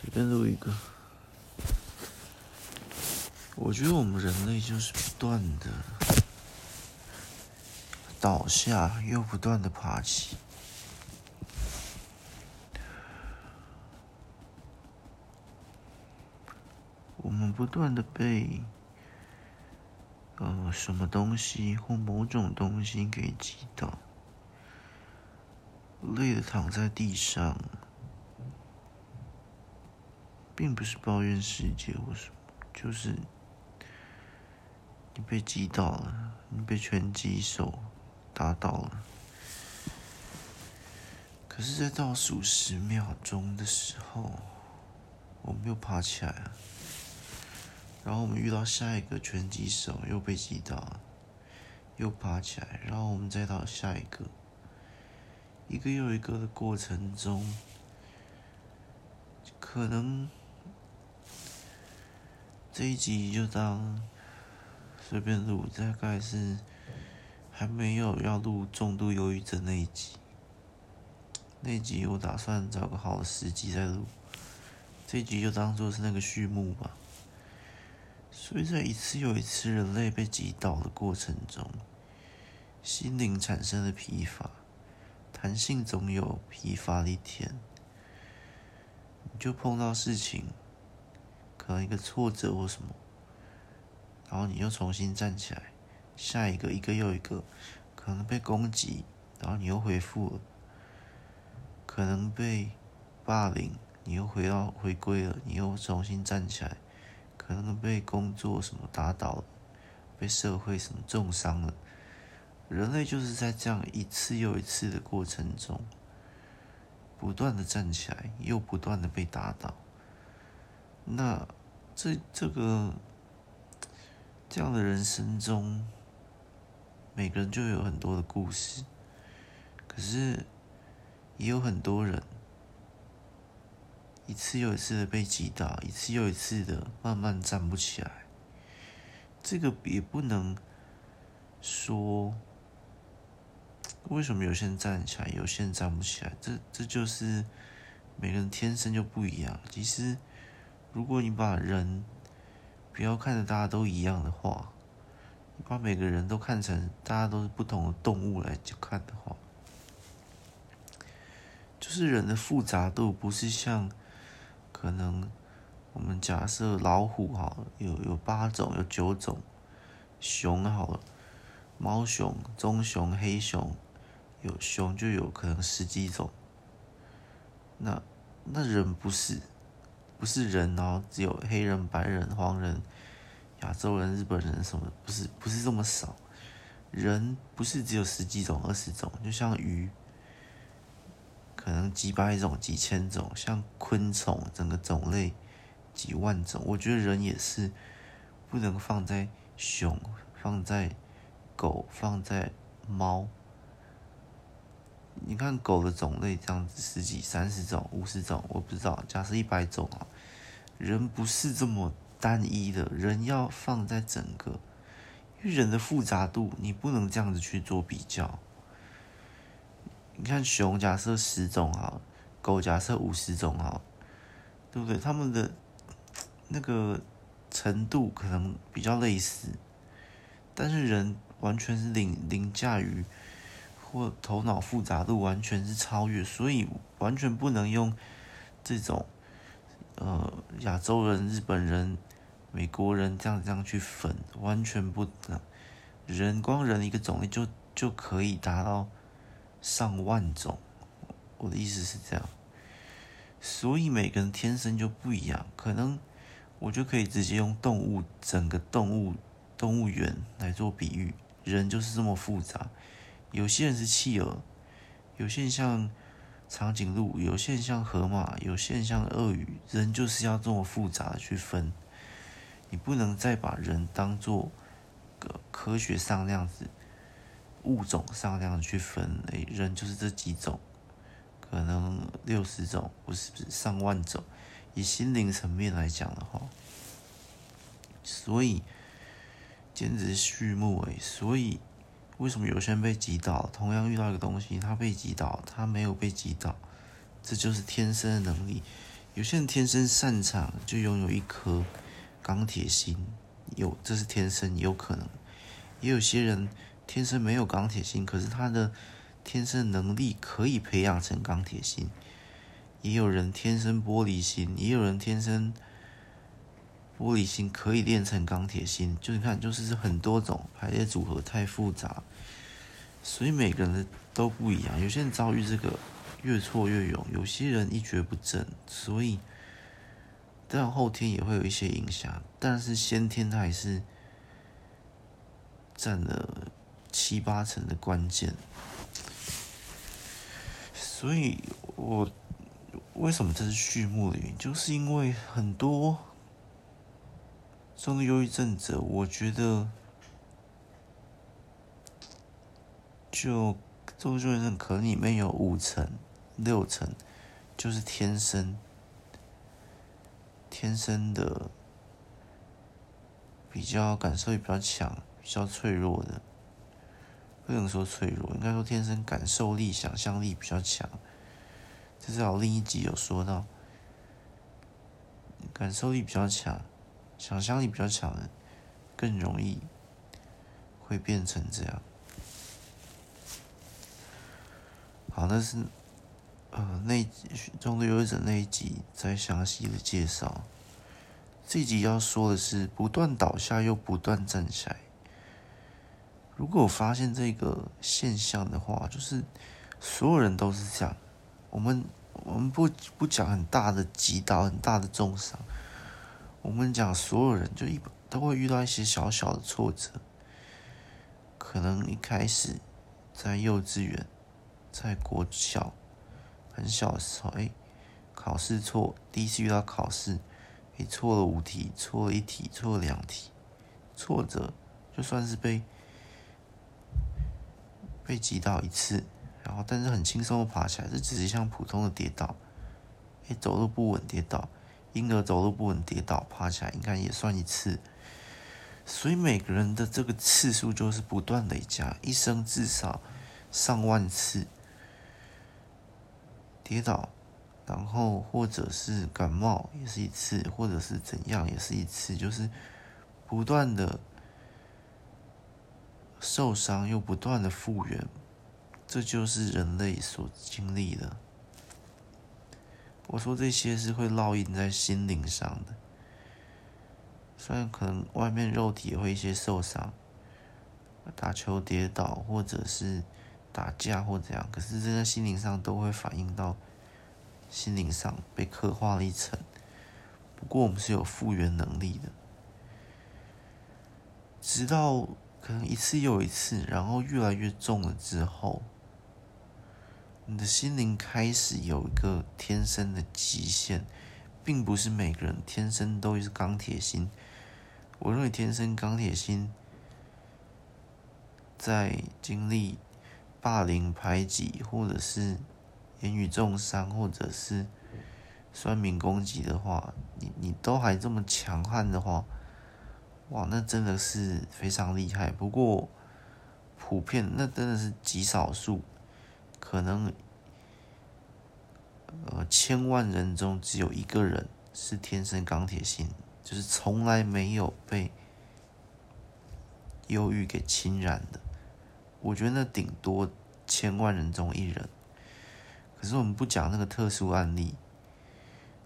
随便录一个。我觉得我们人类就是不断的倒下，又不断的爬起。我们不断的被呃什么东西或某种东西给击倒，累的躺在地上。并不是抱怨世界或什么，就是你被击倒了，你被拳击手打倒了。可是，在倒数十秒钟的时候，我们又爬起来了。然后我们遇到下一个拳击手，又被击倒了，又爬起来。然后我们再到下一个，一个又一个的过程中，可能。这一集就当随便录，大概是还没有要录重度忧郁症那一集。那集我打算找个好的时机再录，这集就当做是那个序幕吧。所以在一次又一次人类被击倒的过程中，心灵产生了疲乏，弹性总有疲乏的一天，你就碰到事情。可能一个挫折或什么，然后你又重新站起来，下一个一个又一个，可能被攻击，然后你又恢复了，可能被霸凌，你又回到回归了，你又重新站起来，可能被工作什么打倒了，被社会什么重伤了，人类就是在这样一次又一次的过程中，不断的站起来，又不断的被打倒，那。这这个这样的人生中，每个人就有很多的故事，可是也有很多人一次又一次的被击倒，一次又一次的慢慢站不起来。这个也不能说为什么有些人站起来，有些人站不起来。这这就是每个人天生就不一样。其实。如果你把人不要看着大家都一样的话，你把每个人都看成大家都是不同的动物来去看的话，就是人的复杂度不是像可能我们假设老虎哈，有有八种有九种，熊好了，猫熊、棕熊、黑熊，有熊就有可能十几种，那那人不是。不是人哦，只有黑人、白人、黄人、亚洲人、日本人什么，不是不是这么少。人不是只有十几种、二十种，就像鱼，可能几百种、几千种，像昆虫整个种类几万种。我觉得人也是，不能放在熊、放在狗、放在猫。你看狗的种类这样子，十几、三十种、五十种，我不知道。假设一百种啊，人不是这么单一的，人要放在整个，因为人的复杂度，你不能这样子去做比较。你看熊，假设十种啊，狗假设五十种啊，对不对？他们的那个程度可能比较类似，但是人完全是凌凌驾于。或头脑复杂度完全是超越，所以完全不能用这种呃亚洲人、日本人、美国人这样这样去分，完全不能。人光人一个种类就就可以达到上万种，我的意思是这样。所以每个人天生就不一样，可能我就可以直接用动物整个动物动物园来做比喻，人就是这么复杂。有些人是企鹅，有些人像长颈鹿，有些人像河马，有些人像鳄鱼。人就是要这么复杂的去分，你不能再把人当做个科学上那样子，物种上那样子去分类。人就是这几种，可能六十种，不是不是上万种。以心灵层面来讲的话，所以简直是序幕诶，所以。为什么有些人被击倒？同样遇到一个东西，他被击倒，他没有被击倒，这就是天生的能力。有些人天生擅长就拥有一颗钢铁心，有这是天生有可能；也有些人天生没有钢铁心，可是他的天生能力可以培养成钢铁心。也有人天生玻璃心，也有人天生玻璃心可以练成钢铁心。就你看，就是很多种排列组合太复杂，所以每个人都不一样。有些人遭遇这个越挫越勇，有些人一蹶不振，所以但后天也会有一些影响，但是先天它还是占了七八成的关键。所以我。为什么这是序幕的原因？就是因为很多重度忧郁症者，我觉得就周杰伦可能里面有五成、六成就是天生、天生的比较感受力比较强、比较脆弱的，不能说脆弱，应该说天生感受力、想象力比较强。至少另一集有说到，感受力比较强、想象力比较强的，更容易会变成这样。好，那是呃那重度忧郁症那一集再详细的介绍。这一集要说的是，不断倒下又不断站起来。如果我发现这个现象的话，就是所有人都是这样。我们我们不不讲很大的击倒，很大的重伤，我们讲所有人就一都会遇到一些小小的挫折，可能一开始在幼稚园，在国小很小的时候，哎，考试错，第一次遇到考试，哎，错了五题，错了一题，错了两题，挫折就算是被被击倒一次。然后，但是很轻松的爬起来，这只是像普通的跌倒，诶，走路不稳跌倒，婴儿走路不稳跌倒，爬起来应该也算一次。所以每个人的这个次数就是不断累加，一生至少上万次跌倒，然后或者是感冒也是一次，或者是怎样也是一次，就是不断的受伤又不断的复原。这就是人类所经历的。我说这些是会烙印在心灵上的，虽然可能外面肉体会一些受伤，打球跌倒或者是打架或怎样，可是这个心灵上都会反映到心灵上被刻画了一层。不过我们是有复原能力的，直到可能一次又一次，然后越来越重了之后。你的心灵开始有一个天生的极限，并不是每个人天生都是钢铁心。我认为天生钢铁心，在经历霸凌、排挤，或者是言语重伤，或者是酸民攻击的话，你你都还这么强悍的话，哇，那真的是非常厉害。不过普遍那真的是极少数。可能，呃，千万人中只有一个人是天生钢铁心，就是从来没有被忧郁给侵染的。我觉得那顶多千万人中一人。可是我们不讲那个特殊案例，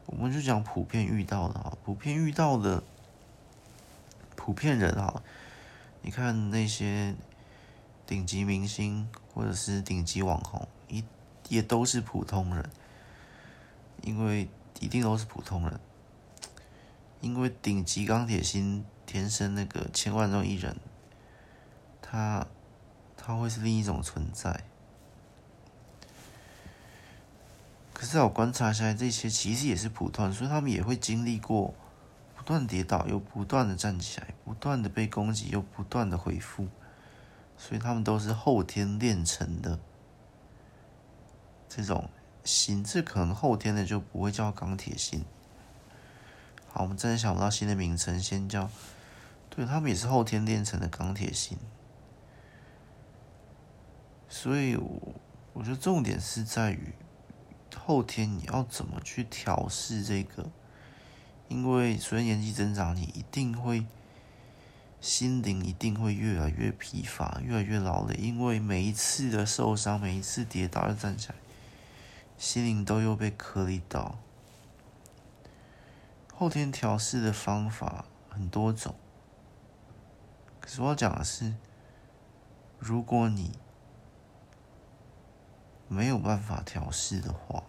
我们就讲普遍遇到的啊，普遍遇到的普遍人啊，你看那些。顶级明星或者是顶级网红，一也都是普通人，因为一定都是普通人，因为顶级钢铁心天生那个千万中一人，他它会是另一种存在。可是我观察下来，这些其实也是普通，所以他们也会经历过不断跌倒，又不断的站起来，不断的被攻击，又不断的恢复。所以他们都是后天练成的这种心，智可能后天的就不会叫钢铁心。好，我们暂时想不到新的名称，先叫，对，他们也是后天练成的钢铁心。所以我，我觉得重点是在于后天你要怎么去调试这个？因为随着年纪增长，你一定会心灵一定会越来越疲乏，越来越劳累。因为每一次的受伤，每一次跌倒又站起来，心灵都又被磕了一刀。后天调试的方法很多种，可是我要讲的是，如果你没有办法调试的话，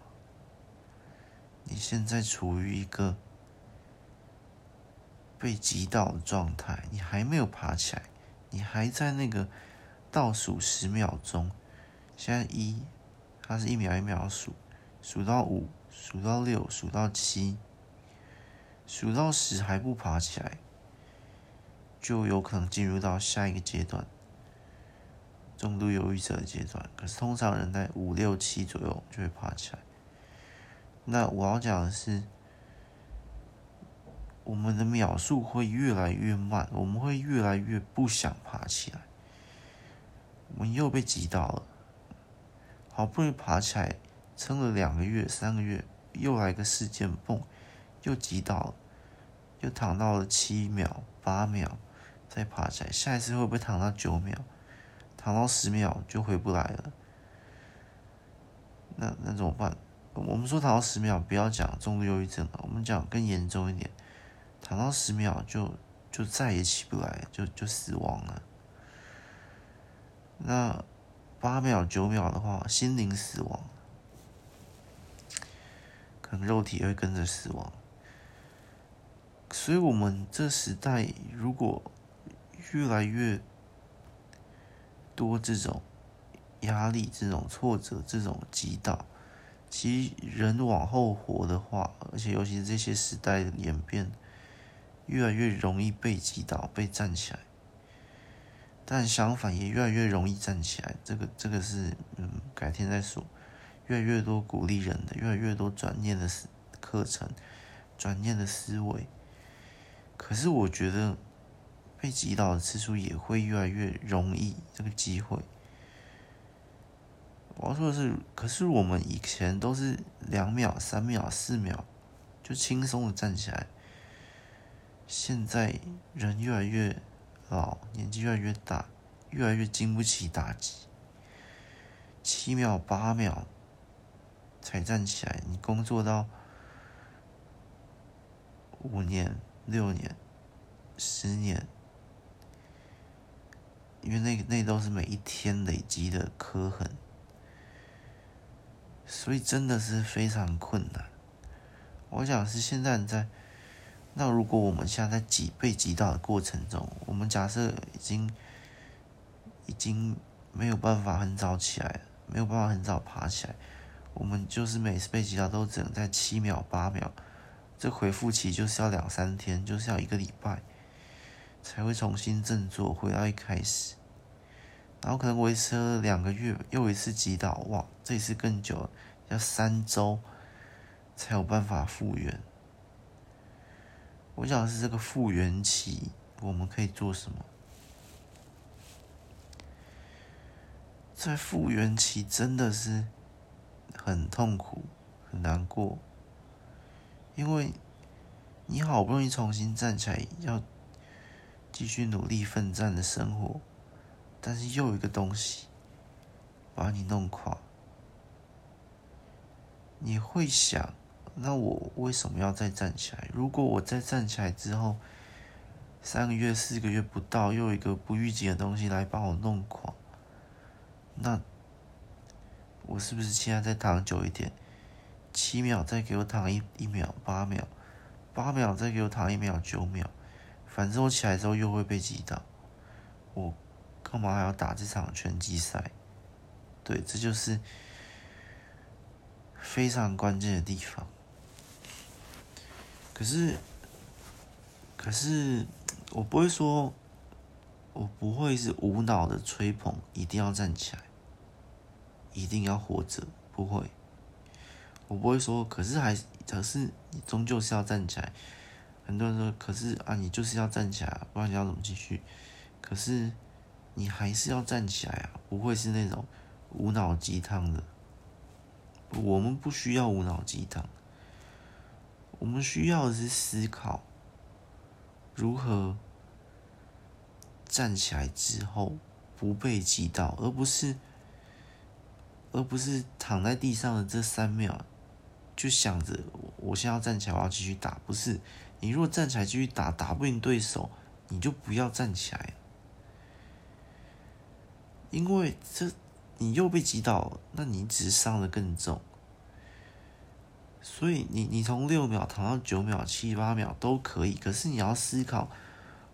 你现在处于一个被击倒的状态，你还没有爬起来，你还在那个倒数十秒钟。现在一，它是一秒一秒数，数到五，数到六，数到七，数到十还不爬起来，就有可能进入到下一个阶段。重度忧郁症的阶段，可是通常人在五六七左右就会爬起来。那我要讲的是，我们的秒数会越来越慢，我们会越来越不想爬起来。我们又被挤倒了，好不容易爬起来，撑了两个月、三个月，又来个事件，蹦，又挤倒了，又躺到了七秒、八秒，再爬起来，下一次会不会躺到九秒？躺到十秒就回不来了，那那怎么办？我们说躺到十秒，不要讲重度忧郁症了，我们讲更严重一点，躺到十秒就就再也起不来，就就死亡了。那八秒、九秒的话，心灵死亡，可能肉体会跟着死亡。所以，我们这时代如果越来越多这种压力、这种挫折、这种击倒，其实人往后活的话，而且尤其是这些时代的演变，越来越容易被击倒、被站起来。但相反，也越来越容易站起来。这个、这个是嗯，改天再说。越来越多鼓励人的，越来越多转念的课程、转念的思维。可是我觉得。被击倒的次数也会越来越容易，这个机会。我要说的是，可是我们以前都是两秒、三秒、四秒就轻松的站起来，现在人越来越老，年纪越来越大，越来越经不起打击，七秒、八秒才站起来，你工作到五年、六年、十年。因为那那都是每一天累积的刻痕，所以真的是非常困难。我想是现在在，那如果我们现在在挤被挤倒的过程中，我们假设已经已经没有办法很早起来，没有办法很早爬起来，我们就是每次被挤倒都只能在七秒八秒，这回复期就是要两三天，就是要一个礼拜。才会重新振作，回到一开始，然后可能维持了两个月，又一次击倒，哇，这一次更久，要三周才有办法复原。我想的是这个复原期，我们可以做什么？在复原期真的是很痛苦、很难过，因为你好不容易重新站起来，要。继续努力奋战的生活，但是又一个东西把你弄垮。你会想，那我为什么要再站起来？如果我再站起来之后，三个月、四个月不到，又一个不预警的东西来把我弄垮，那我是不是现在再躺久一点？七秒再给我躺一一秒，八秒，八秒再给我躺一秒，九秒。反正我起来之后又会被击倒，我干嘛还要打这场拳击赛？对，这就是非常关键的地方。可是，可是我不会说，我不会是无脑的吹捧，一定要站起来，一定要活着，不会。我不会说，可是还，可是你终究是要站起来。很多人说：“可是啊，你就是要站起来，不然你要怎么继续？”可是你还是要站起来啊，不会是那种无脑鸡汤的，我们不需要无脑鸡汤，我们需要的是思考如何站起来之后不被击倒，而不是而不是躺在地上的这三秒就想着我现在要站起来，我要继续打。不是，你如果站起来继续打，打不赢对手，你就不要站起来，因为这。你又被击倒，那你只是伤得更重。所以你你从六秒躺到九秒、七八秒都可以，可是你要思考：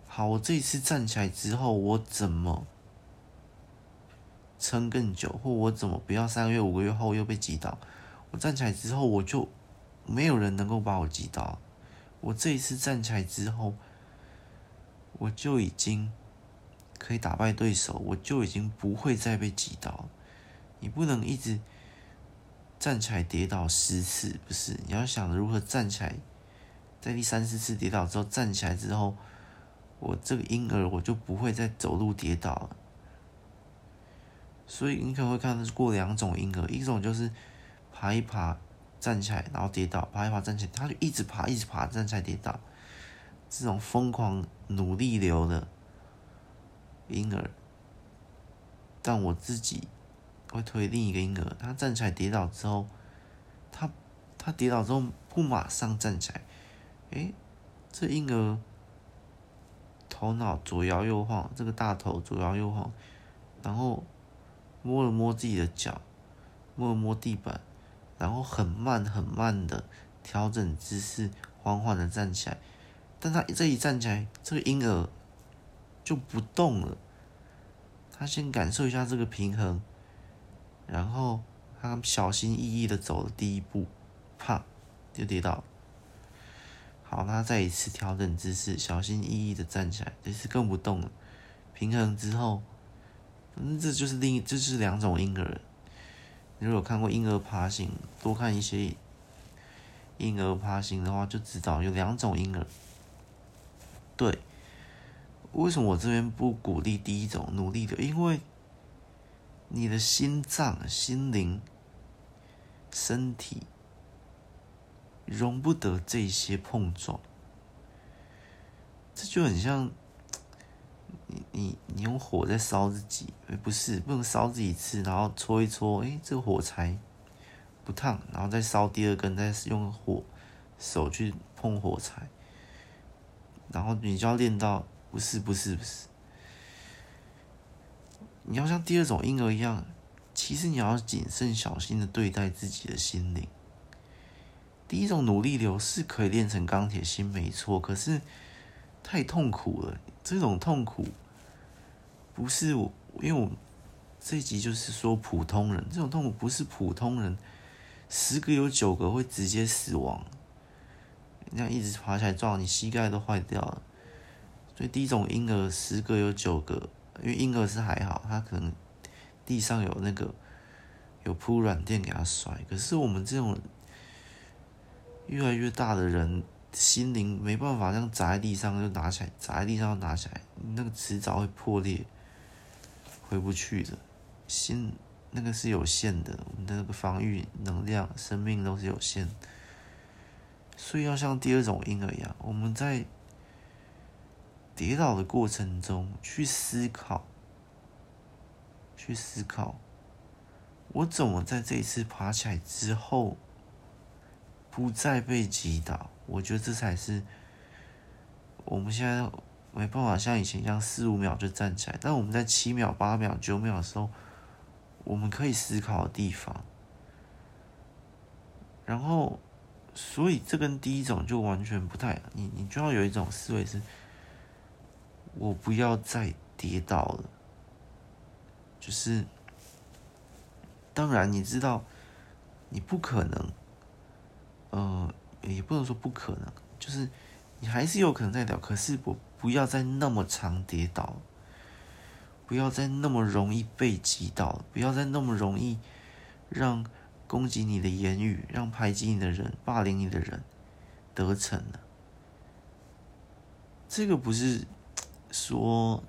好，我这一次站起来之后，我怎么撑更久，或我怎么不要三个月、五个月后又被击倒？我站起来之后，我就没有人能够把我击倒。我这一次站起来之后，我就已经。可以打败对手，我就已经不会再被击倒。你不能一直站起来跌倒十次，不是？你要想如何站起来，在第三四次跌倒之后站起来之后，我这个婴儿我就不会再走路跌倒了。所以你可能会看到过两种婴儿，一种就是爬一爬站起来，然后跌倒，爬一爬站起来，他就一直爬一直爬站起来跌倒，这种疯狂努力流的。婴儿，但我自己会推另一个婴儿，他站起来跌倒之后，他他跌倒之后不马上站起来，诶，这婴儿头脑左摇右晃，这个大头左摇右晃，然后摸了摸自己的脚，摸了摸地板，然后很慢很慢的调整姿势，缓缓的站起来，但他这一站起来，这个婴儿。就不动了。他先感受一下这个平衡，然后他小心翼翼的走了第一步，啪，就跌倒。好，他再一次调整姿势，小心翼翼的站起来，这次更不动了。平衡之后，嗯，这就是另一，这是两种婴儿。你如果有看过婴儿爬行，多看一些婴儿爬行的话，就知道有两种婴儿。对。为什么我这边不鼓励第一种努力的？因为你的心脏、心灵、身体容不得这些碰撞，这就很像你你你用火在烧自己，不是不能烧自己吃，然后搓一搓，哎，这个火柴不烫，然后再烧第二根，再用火手去碰火柴，然后你就要练到。不是不是不是，你要像第二种婴儿一样，其实你要谨慎小心的对待自己的心灵。第一种努力流是可以练成钢铁心，没错，可是太痛苦了。这种痛苦不是我，因为我这一集就是说普通人，这种痛苦不是普通人，十个有九个会直接死亡。你这样一直爬起来撞，你膝盖都坏掉了。所以第一种婴儿十个有九个，因为婴儿是还好，他可能地上有那个有铺软垫给他摔。可是我们这种越来越大的人，心灵没办法这样砸在地上就拿起来，砸在地上就拿起来，那个迟早会破裂，回不去的。心那个是有限的，我们的那个防御能量、生命都是有限。所以要像第二种婴儿一样，我们在。跌倒的过程中，去思考，去思考，我怎么在这一次爬起来之后，不再被击倒？我觉得这才是我们现在没办法像以前一样四五秒就站起来，但我们在七秒、八秒、九秒的时候，我们可以思考的地方。然后，所以这跟第一种就完全不太，你你就要有一种思维是。我不要再跌倒了。就是，当然你知道，你不可能，呃，也不能说不可能，就是你还是有可能再倒，可是我不要再那么常跌倒，不要再那么容易被击倒，不要再那么容易让攻击你的言语、让排挤你的人、霸凌你的人得逞了。这个不是。说，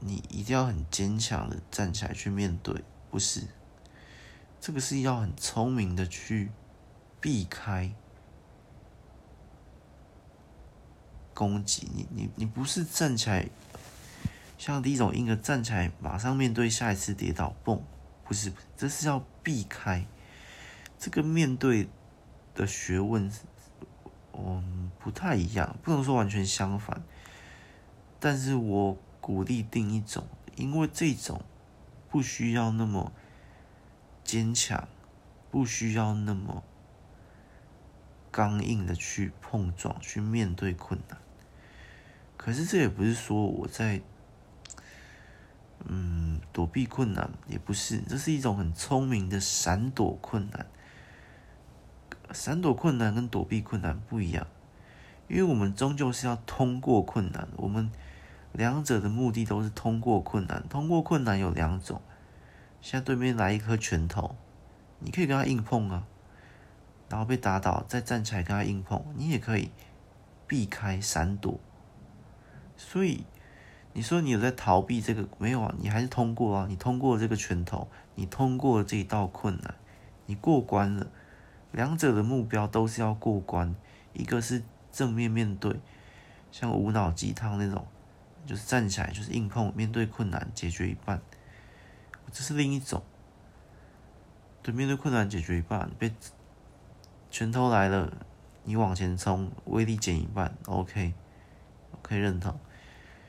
你一定要很坚强的站起来去面对，不是？这个是要很聪明的去避开攻击。你你你不是站起来，像第一种婴儿站起来马上面对下一次跌倒，蹦，不是，这是要避开。这个面对的学问，嗯，不太一样，不能说完全相反。但是我鼓励定一种，因为这种不需要那么。坚强，不需要那么刚硬的去碰撞，去面对困难。可是这也不是说我在，嗯，躲避困难，也不是，这是一种很聪明的闪躲困难。闪躲困难跟躲避困难不一样，因为我们终究是要通过困难，我们两者的目的都是通过困难。通过困难有两种。现在对面来一颗拳头，你可以跟他硬碰啊，然后被打倒，再站起来跟他硬碰，你也可以避开闪躲。所以你说你有在逃避这个没有啊？你还是通过啊，你通过这个拳头，你通过这一道困难，你过关了。两者的目标都是要过关，一个是正面面对，像无脑鸡汤那种，就是站起来就是硬碰，面对困难解决一半。这是另一种，对，面对困难解决一半，被拳头来了，你往前冲，威力减一半，OK，可以认同。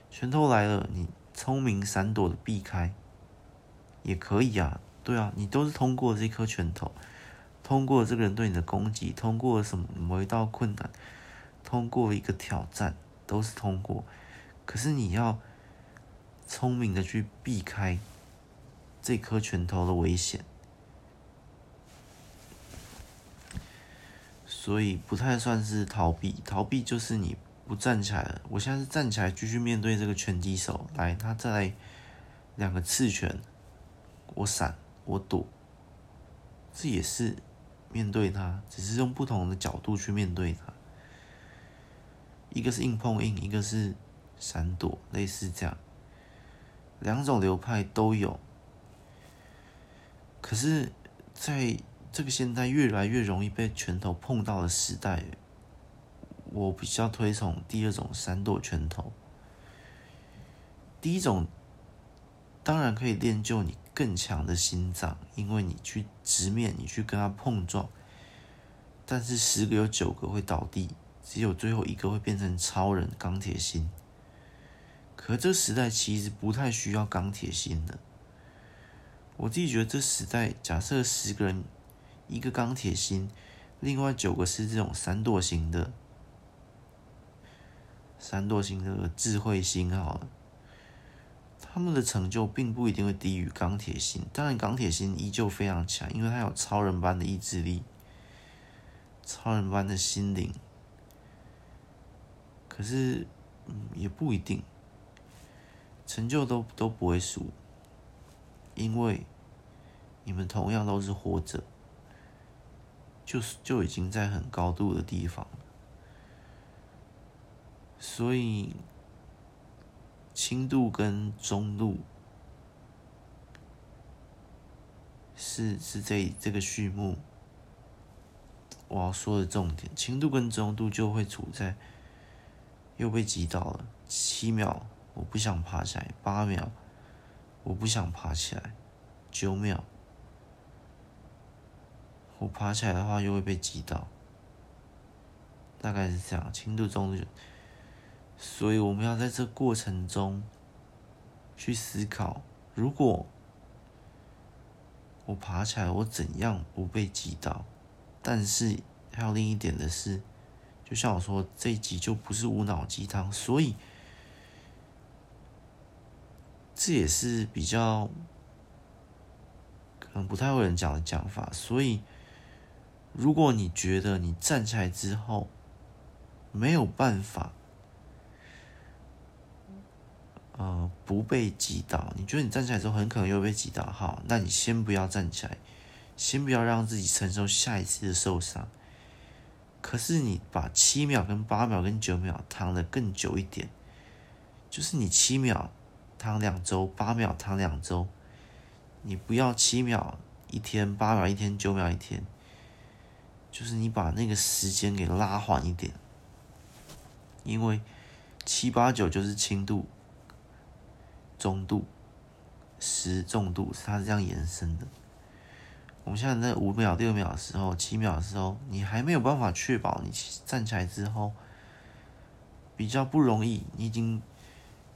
拳头来了，你聪明闪躲的避开，也可以啊，对啊，你都是通过这颗拳头，通过这个人对你的攻击，通过什么某一道困难，通过一个挑战，都是通过。可是你要聪明的去避开。这颗拳头的危险，所以不太算是逃避。逃避就是你不站起来了。我现在是站起来继续面对这个拳击手，来，他再来两个刺拳，我闪，我躲，这也是面对他，只是用不同的角度去面对他。一个是硬碰硬，一个是闪躲，类似这样，两种流派都有。可是，在这个现代越来越容易被拳头碰到的时代，我比较推崇第二种闪躲拳头。第一种当然可以练就你更强的心脏，因为你去直面，你去跟他碰撞，但是十个有九个会倒地，只有最后一个会变成超人钢铁心。可这时代其实不太需要钢铁心的。我自己觉得，这时代假设十个人，一个钢铁心，另外九个是这种闪躲型的，闪躲型的智慧星好了，他们的成就并不一定会低于钢铁心。当然，钢铁心依旧非常强，因为他有超人般的意志力，超人般的心灵。可是，嗯，也不一定，成就都都不会输。因为你们同样都是活着，就是就已经在很高度的地方了，所以轻度跟中度是是这这个序幕我要说的重点。轻度跟中度就会处在又被击倒了，七秒我不想爬起来，八秒。我不想爬起来，九秒。我爬起来的话，又会被击倒。大概是这样，轻度、中度。所以我们要在这过程中去思考：如果我爬起来，我怎样不被击倒？但是还有另一点的是，就像我说，这一集就不是无脑鸡汤，所以。这也是比较可能不太会有人讲的讲法，所以如果你觉得你站起来之后没有办法，呃，不被击倒，你觉得你站起来之后很可能又被击倒，好，那你先不要站起来，先不要让自己承受下一次的受伤。可是你把七秒、跟八秒、跟九秒躺的更久一点，就是你七秒。躺两周，八秒躺两周，你不要七秒一天八秒一天九秒一天，就是你把那个时间给拉缓一点，因为七八九就是轻度、中度、十重度，是它是这样延伸的。我们现在在五秒、六秒的时候、七秒的时候，你还没有办法确保你站起来之后比较不容易，你已经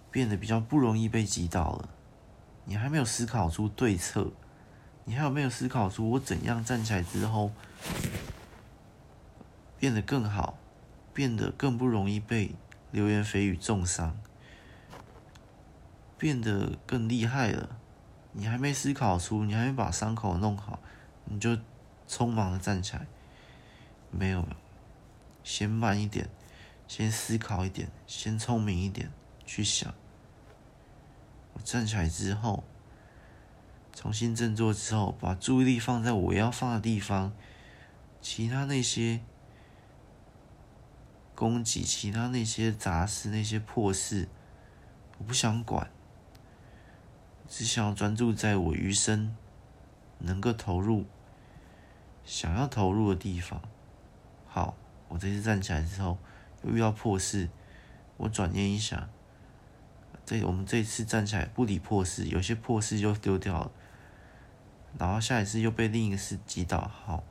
变得比较不容易被击倒了。你还没有思考出对策，你还有没有思考出我怎样站起来之后变得更好，变得更不容易被流言蜚语重伤，变得更厉害了？你还没思考出，你还没把伤口弄好，你就匆忙的站起来？没有，先慢一点，先思考一点，先聪明一点去想。我站起来之后，重新振作之后，把注意力放在我要放的地方，其他那些攻击，其他那些杂事，那些破事，我不想管，只想要专注在我余生能够投入、想要投入的地方。好，我这次站起来之后，又遇到破事，我转念一想。这我们这一次站起来不理破事，有些破事就丢掉了，然后下一次又被另一个事击倒。好，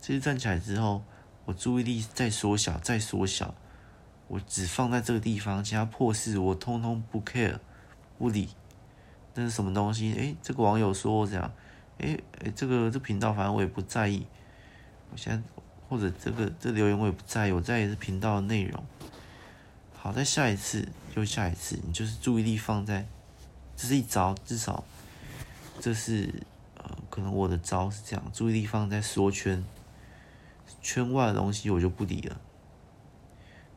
这次站起来之后，我注意力再缩小，再缩小，我只放在这个地方，其他破事我通通不 care，不理。那是什么东西？诶，这个网友说我这样，诶诶，这个这频道反正我也不在意。我现在或者这个这留言我也不在意，我在意是频道的内容。好，再下一次，又下一次，你就是注意力放在，这是一招，至少，这是呃，可能我的招是这样，注意力放在缩圈，圈外的东西我就不理了，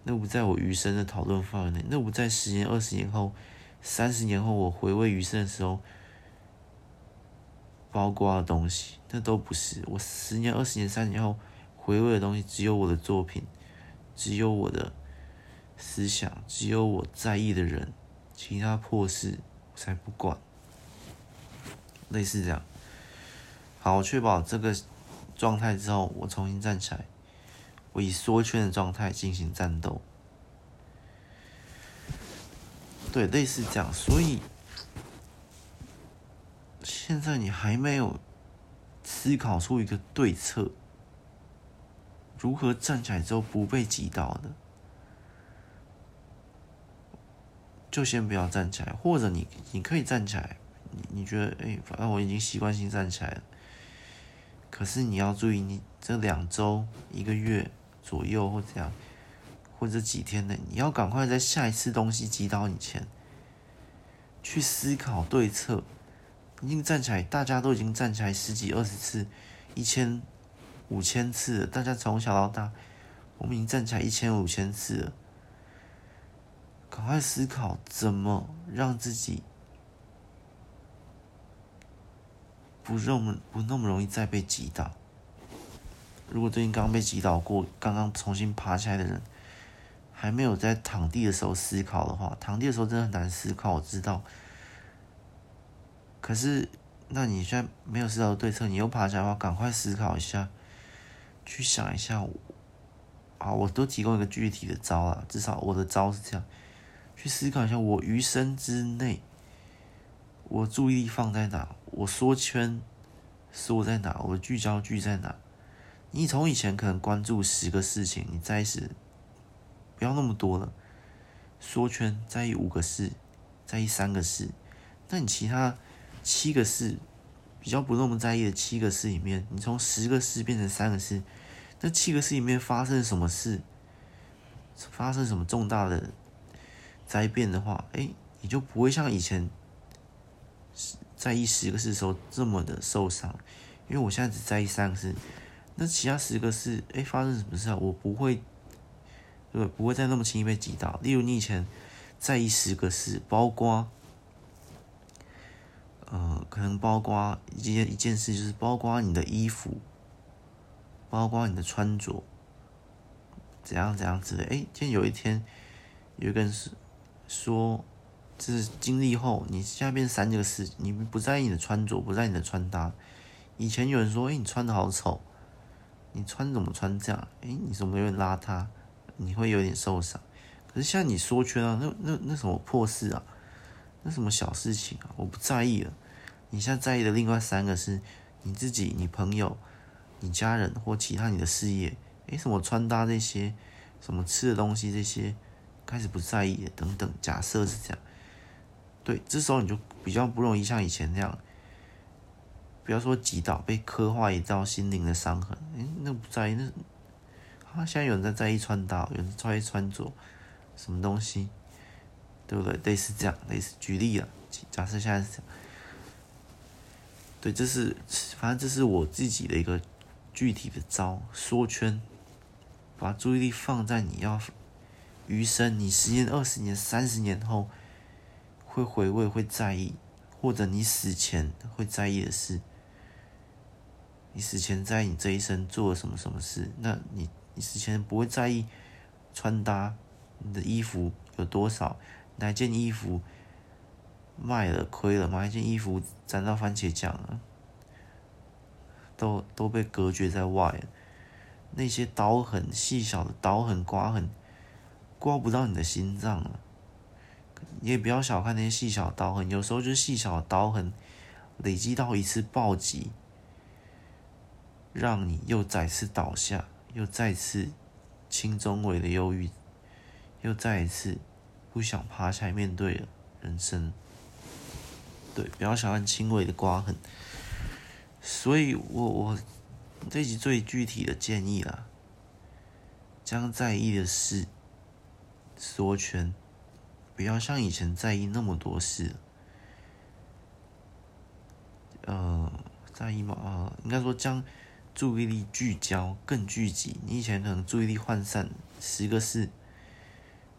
那不在我余生的讨论范围内，那不在十年、二十年后、三十年后我回味余生的时候，包括的东西，那都不是，我十年、二十年、三十年后回味的东西，只有我的作品，只有我的。思想只有我在意的人，其他破事我才不管。类似这样，好，我确保这个状态之后，我重新站起来，我以缩圈的状态进行战斗。对，类似这样，所以现在你还没有思考出一个对策，如何站起来之后不被击倒的。就先不要站起来，或者你你可以站起来，你你觉得哎，反正我已经习惯性站起来了。可是你要注意，你这两周、一个月左右或这样，或者几天内，你要赶快在下一次东西击倒你前，去思考对策。已经站起来，大家都已经站起来十几、二十次、一千、五千次了。大家从小到大，我们已经站起来一千五千次了。赶快思考怎么让自己不那么不那么容易再被击倒。如果最近刚被击倒过，刚刚重新爬起来的人，还没有在躺地的时候思考的话，躺地的时候真的很难思考，我知道。可是，那你现在没有思考对策，你又爬起来的话，赶快思考一下，去想一下。好，我都提供一个具体的招了，至少我的招是这样。去思考一下，我余生之内，我注意力放在哪？我缩圈缩在哪？我聚焦聚在哪？你从以前可能关注十个事情，你在意时不要那么多了，缩圈在意五个事，在意三个事。那你其他七个事比较不那么在意的七个事里面，你从十个事变成三个事，那七个事里面发生什么事？发生什么重大的？灾变的话，哎，你就不会像以前在意十个事的时候这么的受伤，因为我现在只在意三个事，那其他十个事，哎，发生什么事啊？我不会，对，不会再那么轻易被击倒。例如你以前在意十个事，包括，呃，可能包括一件一件事，就是包括你的衣服，包括你的穿着，怎样怎样之类。哎，今天有一天有一个人是。说，这是经历后，你现在变三个事，你不在意你的穿着，不在意你的穿搭，以前有人说：“哎，你穿的好丑，你穿怎么穿这样？哎，你怎么有点邋遢？你会有点受伤。”可是像你缩圈啊，那那那什么破事啊？那什么小事情啊？我不在意了。你现在在意的另外三个是你自己、你朋友、你家人或其他你的事业。哎，什么穿搭这些，什么吃的东西这些，开始不在意了等等。假设是这样，对，这时候你就比较不容易像以前那样。不要说击倒，被刻画一道心灵的伤痕。哎，那不在意，那啊，现在有人在在意穿搭，有人在意穿着，什么东西，对不对？类似这样，类似举例啊。假设现在是这样，对，这是反正这是我自己的一个具体的招，缩圈，把注意力放在你要余生，你十年、二十年、三十年后会回味、会在意，或者你死前会在意的事。你死前在你这一生做了什么什么事？那你你死前不会在意穿搭，你的衣服有多少？哪件衣服卖了亏了？哪一件衣服沾到番茄酱了？都都被隔绝在外了。那些刀痕，细小的刀痕、刮痕，刮不到你的心脏了。你也不要小看那些细小的刀痕，有时候就是细小的刀痕累积到一次暴击。让你又再次倒下，又再次轻中微的忧郁，又再一次不想爬起来面对了人生。对，不要小看轻微的刮痕。所以我我这集最具体的建议啦，将在意的事缩圈，不要像以前在意那么多事。呃，在意吗？呃，应该说将。注意力聚焦，更聚集。你以前可能注意力涣散，十个事，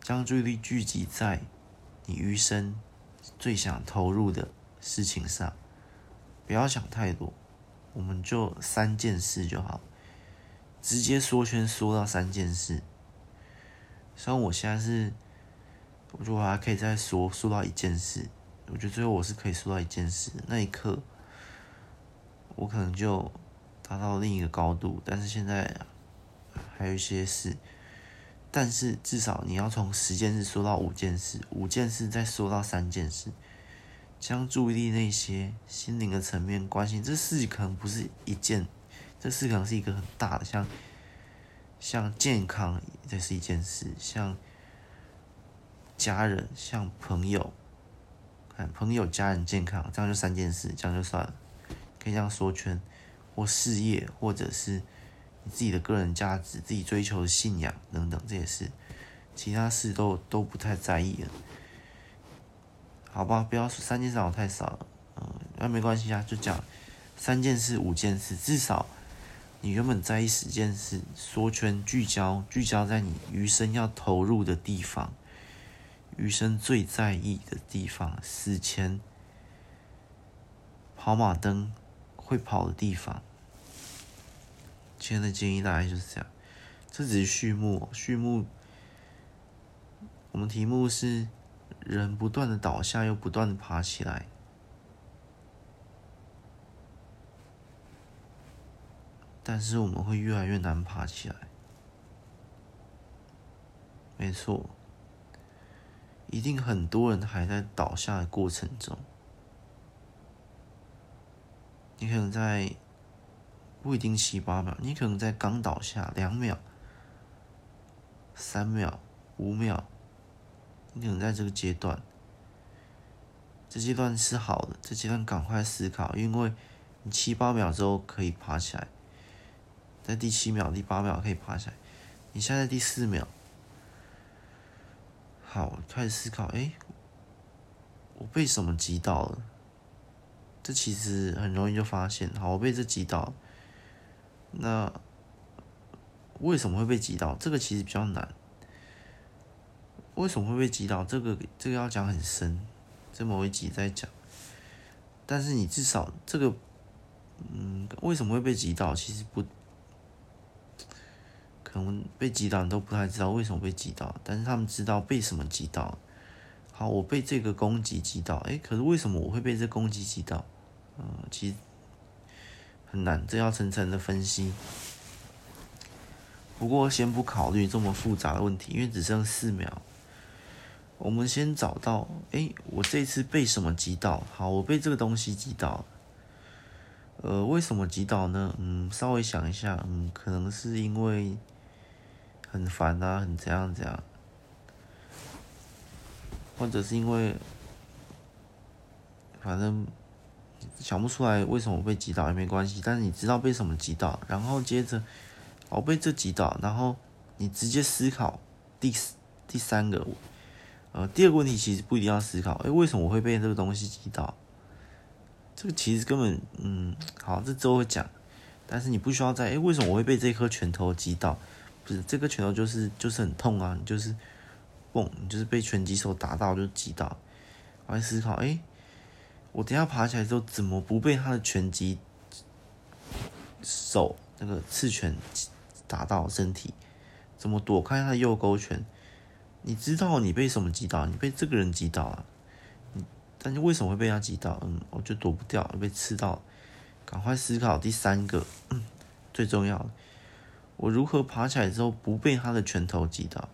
将注意力聚集在你余生最想投入的事情上，不要想太多，我们就三件事就好，直接缩圈缩到三件事。像我现在是，我觉得我还可以再缩缩到一件事，我觉得最后我是可以缩到一件事，那一刻，我可能就。达到另一个高度，但是现在还有一些事，但是至少你要从十件事说到五件事，五件事再说到三件事，将注意力那些心灵的层面关心，这事情可能不是一件，这事可能是一个很大的，像像健康这是一件事，像家人、像朋友，看朋友、家人、健康，这样就三件事，这样就算了，可以这样说圈。或事业，或者是你自己的个人价值、自己追求的信仰等等这些事，其他事都都不太在意了，好吧？不要说三件事好太少了，嗯，那没关系啊，就讲三件事、五件事，至少你原本在意十件事，缩圈聚焦，聚焦在你余生要投入的地方，余生最在意的地方，死前跑马灯会跑的地方。今天的建议大概就是这样，这只是序幕。序幕，我们题目是人不断的倒下，又不断的爬起来，但是我们会越来越难爬起来。没错，一定很多人还在倒下的过程中。你可能在不一定七八秒，你可能在刚倒下两秒、三秒、五秒，你可能在这个阶段，这阶段是好的，这阶段赶快思考，因为你七八秒之后可以爬起来，在第七秒、第八秒可以爬起来，你现在，第四秒，好，开始思考，哎，我被什么击倒了？这其实很容易就发现，好，我被这击倒。那为什么会被击倒？这个其实比较难。为什么会被击倒？这个这个要讲很深，这某一集再讲。但是你至少这个，嗯，为什么会被击倒？其实不，可能被击倒你都不太知道为什么被击倒，但是他们知道被什么击倒。好，我被这个攻击击倒，诶，可是为什么我会被这攻击击倒？嗯，其实很难，这要层层的分析。不过先不考虑这么复杂的问题，因为只剩四秒。我们先找到，哎，我这次被什么击倒？好，我被这个东西击倒。呃，为什么击倒呢？嗯，稍微想一下，嗯，可能是因为很烦啊，很怎样怎样，或者是因为，反正想不出来为什么被击倒也没关系，但是你知道被什么击倒，然后接着我被这击倒，然后你直接思考第第三个。呃，第二个问题其实不一定要思考，哎，为什么我会被这个东西击倒？这个其实根本，嗯，好，这之后会讲。但是你不需要在，哎，为什么我会被这颗拳头击倒？不是，这颗拳头就是就是很痛啊，你就是，嘣，你就是被拳击手打到就击倒。我来思考，哎，我等下爬起来之后怎么不被他的拳击手那个刺拳打到身体？怎么躲开他的右勾拳？你知道你被什么击倒？你被这个人击倒了，嗯，但是为什么会被他击倒？嗯，我就躲不掉，被刺到。赶快思考第三个，嗯，最重要的，我如何爬起来之后不被他的拳头击倒？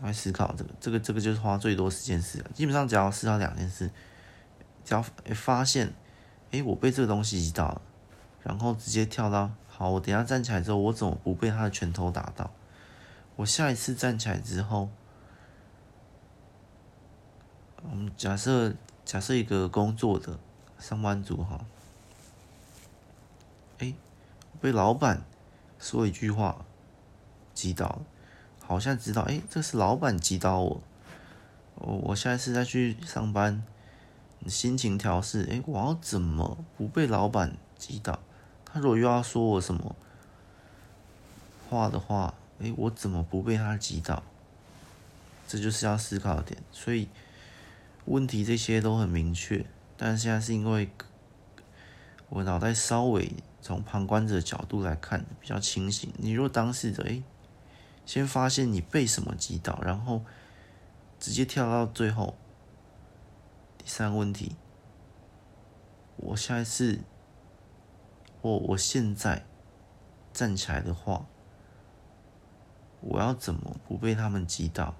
来思考这个，这个，这个就是花最多时间思了。基本上只要思考两件事，只要发现，哎，我被这个东西击倒了，然后直接跳到，好，我等下站起来之后，我怎么不被他的拳头打到？我下一次站起来之后，我们假设假设一个工作的上班族哈，哎，被老板说一句话击倒，好像知道哎，这是老板击倒我。我我下一次再去上班，心情调试，哎，我要怎么不被老板击倒？他如果又要说我什么话的话。哎，我怎么不被他击倒？这就是要思考点。所以问题这些都很明确，但现在是因为我脑袋稍微从旁观者角度来看比较清醒。你若当事者，哎，先发现你被什么击倒，然后直接跳到最后。第三个问题，我下一次，我我现在站起来的话。我要怎么不被他们击倒？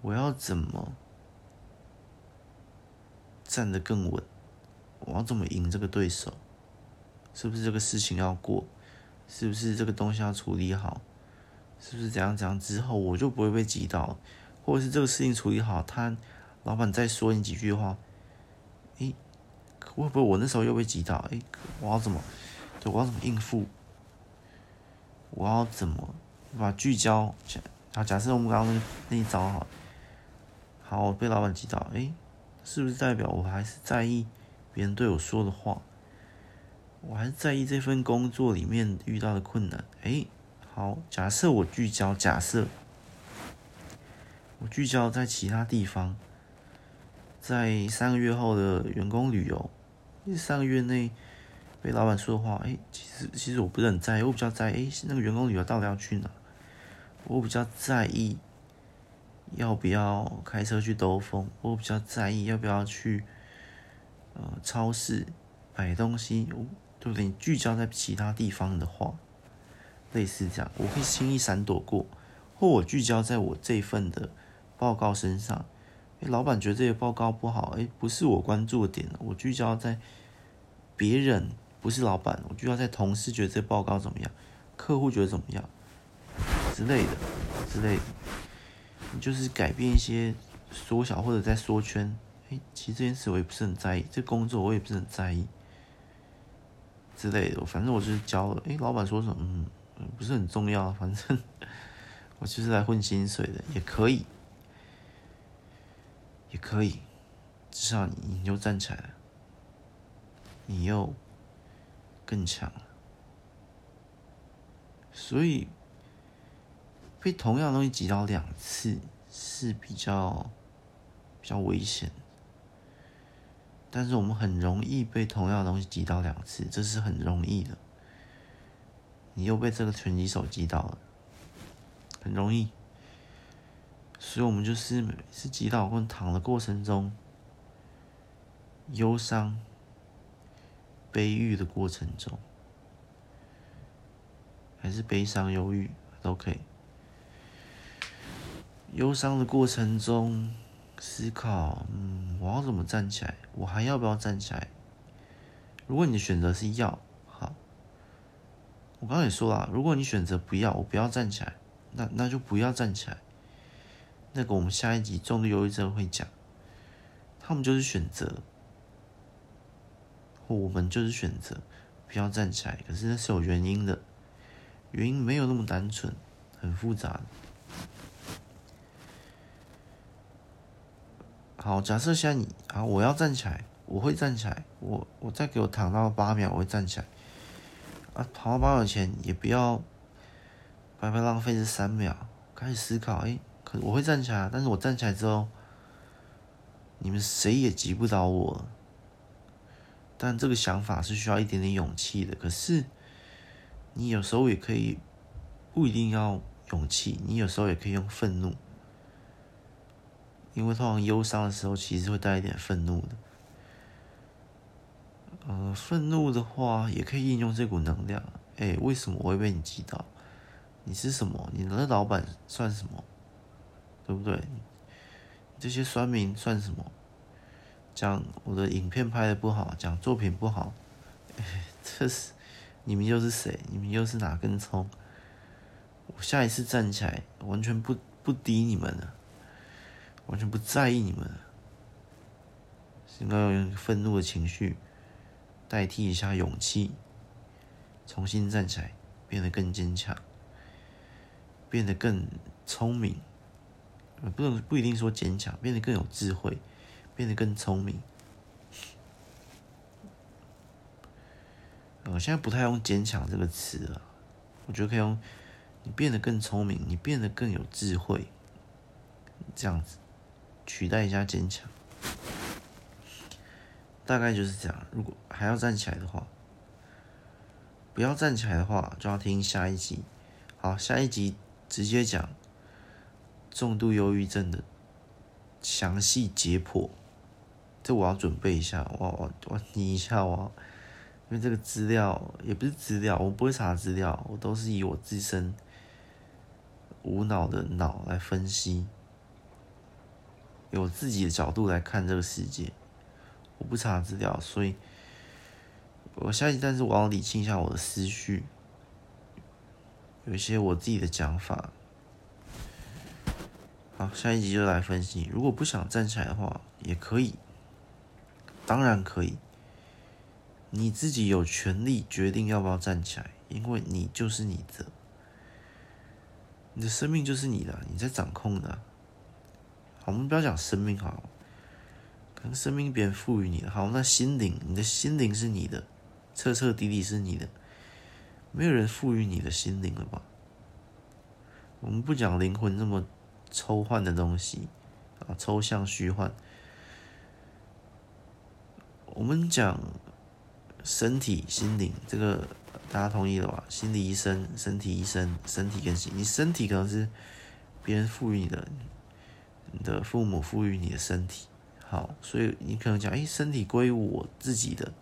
我要怎么站得更稳？我要怎么赢这个对手？是不是这个事情要过？是不是这个东西要处理好？是不是怎样怎样之后我就不会被击倒？或者是这个事情处理好，他老板再说你几句话，诶，会不会我那时候又被击倒？诶，我要怎么？对，我要怎么应付？我要怎么？把聚焦，好，假设我们刚刚那那一招好，好，我被老板击倒，诶，是不是代表我还是在意别人对我说的话？我还是在意这份工作里面遇到的困难？诶，好，假设我聚焦，假设我聚焦在其他地方，在三个月后的员工旅游，因为三个月内。被老板说的话，哎，其实其实我不是很在意，我比较在意，哎，那个员工旅游到底要去哪？我比较在意要不要开车去兜风，我比较在意要不要去呃超市买东西，对不对？你聚焦在其他地方的话，类似这样，我可以轻易闪躲过，或我聚焦在我这份的报告身上，老板觉得这些报告不好，哎，不是我关注的点，我聚焦在别人。不是老板，我就要在同事觉得这报告怎么样，客户觉得怎么样之类的之类的，你就是改变一些缩小或者在缩圈。哎，其实这件事我也不是很在意，这工作我也不是很在意之类的。反正我就是交了。哎，老板说什么，不是很重要。反正 我就是来混薪水的，也可以，也可以。至少你你又站起来了，你又。更强了，所以被同样的东西击倒两次是比较比较危险，但是我们很容易被同样的东西击倒两次，这是很容易的。你又被这个拳击手击倒了，很容易，所以我们就是每次击倒或躺的过程中，忧伤。悲郁的过程中，还是悲伤、忧郁都可以。忧伤的过程中思考，嗯，我要怎么站起来？我还要不要站起来？如果你的选择是要，好，我刚刚也说了，如果你选择不要，我不要站起来，那那就不要站起来。那个我们下一集重度忧郁症会讲，他们就是选择。我们就是选择不要站起来，可是那是有原因的，原因没有那么单纯，很复杂。好，假设现在你啊，我要站起来，我会站起来，我我再给我躺到八秒，我会站起来。啊，躺到八秒前也不要白白浪费这三秒，开始思考，哎，我会站起来，但是我站起来之后，你们谁也击不倒我。但这个想法是需要一点点勇气的。可是，你有时候也可以不一定要勇气，你有时候也可以用愤怒，因为通常忧伤的时候其实会带一点愤怒的。呃，愤怒的话也可以应用这股能量。哎，为什么我会被你击倒？你是什么？你的老板算什么？对不对？这些酸民算什么？讲我的影片拍的不好，讲作品不好，这是你们又是谁？你们又是哪根葱？我下一次站起来，完全不不敌你们了，完全不在意你们了，应该要用愤怒的情绪代替一下勇气，重新站起来，变得更坚强，变得更聪明，不能不一定说坚强，变得更有智慧。变得更聪明。我现在不太用“坚强”这个词了，我觉得可以用“你变得更聪明，你变得更有智慧”这样子取代一下“坚强”。大概就是这样。如果还要站起来的话，不要站起来的话，就要听下一集。好，下一集直接讲重度忧郁症的详细解剖。这我要准备一下，我我我拟一下，我因为这个资料也不是资料，我不会查资料，我都是以我自身无脑的脑来分析，有自己的角度来看这个世界，我不查资料，所以我下一，但是我要理清一下我的思绪，有一些我自己的讲法。好，下一集就来分析，如果不想站起来的话，也可以。当然可以，你自己有权利决定要不要站起来，因为你就是你的，你的生命就是你的，你在掌控的。好，我们不要讲生命好，可能生命别人赋予你的。好，那心灵，你的心灵是你的，彻彻底底是你的，没有人赋予你的心灵了吧？我们不讲灵魂这么抽换的东西啊，抽象虚幻。我们讲身体、心灵，这个大家同意了吧？心理医生、身体医生、身体跟心，你身体可能是别人赋予你的，你的父母赋予你的身体。好，所以你可能讲，哎，身体归我自己的，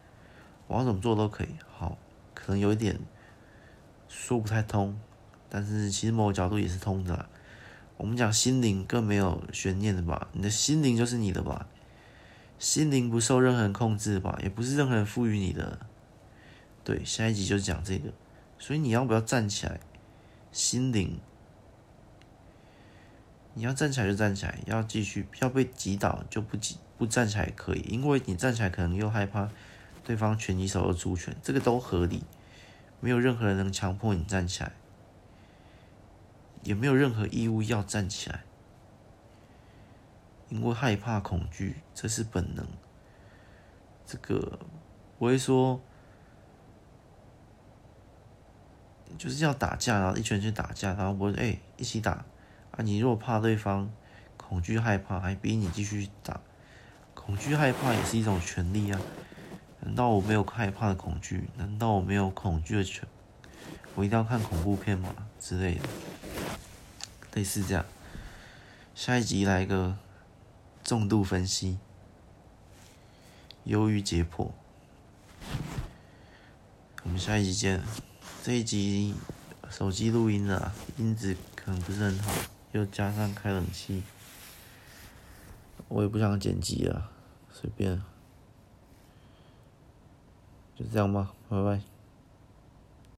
我要怎么做都可以。好，可能有一点说不太通，但是其实某个角度也是通的啦。我们讲心灵更没有悬念的吧？你的心灵就是你的吧？心灵不受任何人控制吧，也不是任何人赋予你的。对，下一集就讲这个。所以你要不要站起来？心灵，你要站起来就站起来，要继续要被击倒就不击不站起来也可以，因为你站起来可能又害怕对方拳击手的出拳，这个都合理。没有任何人能强迫你站起来，也没有任何义务要站起来。因为害怕、恐惧，这是本能。这个我会说，就是要打架，然后一群人去打架，然后我哎一起打啊！你如果怕对方恐惧、害怕，还逼你继续打，恐惧、害怕也是一种权利啊！难道我没有害怕的恐惧？难道我没有恐惧的权？我一定要看恐怖片吗？之类的，类似这样。下一集来个。重度分析，忧郁解剖。我们下一集见。这一集手机录音的音质可能不是很好，又加上开冷气，我也不想剪辑了，随便，就这样吧，拜拜。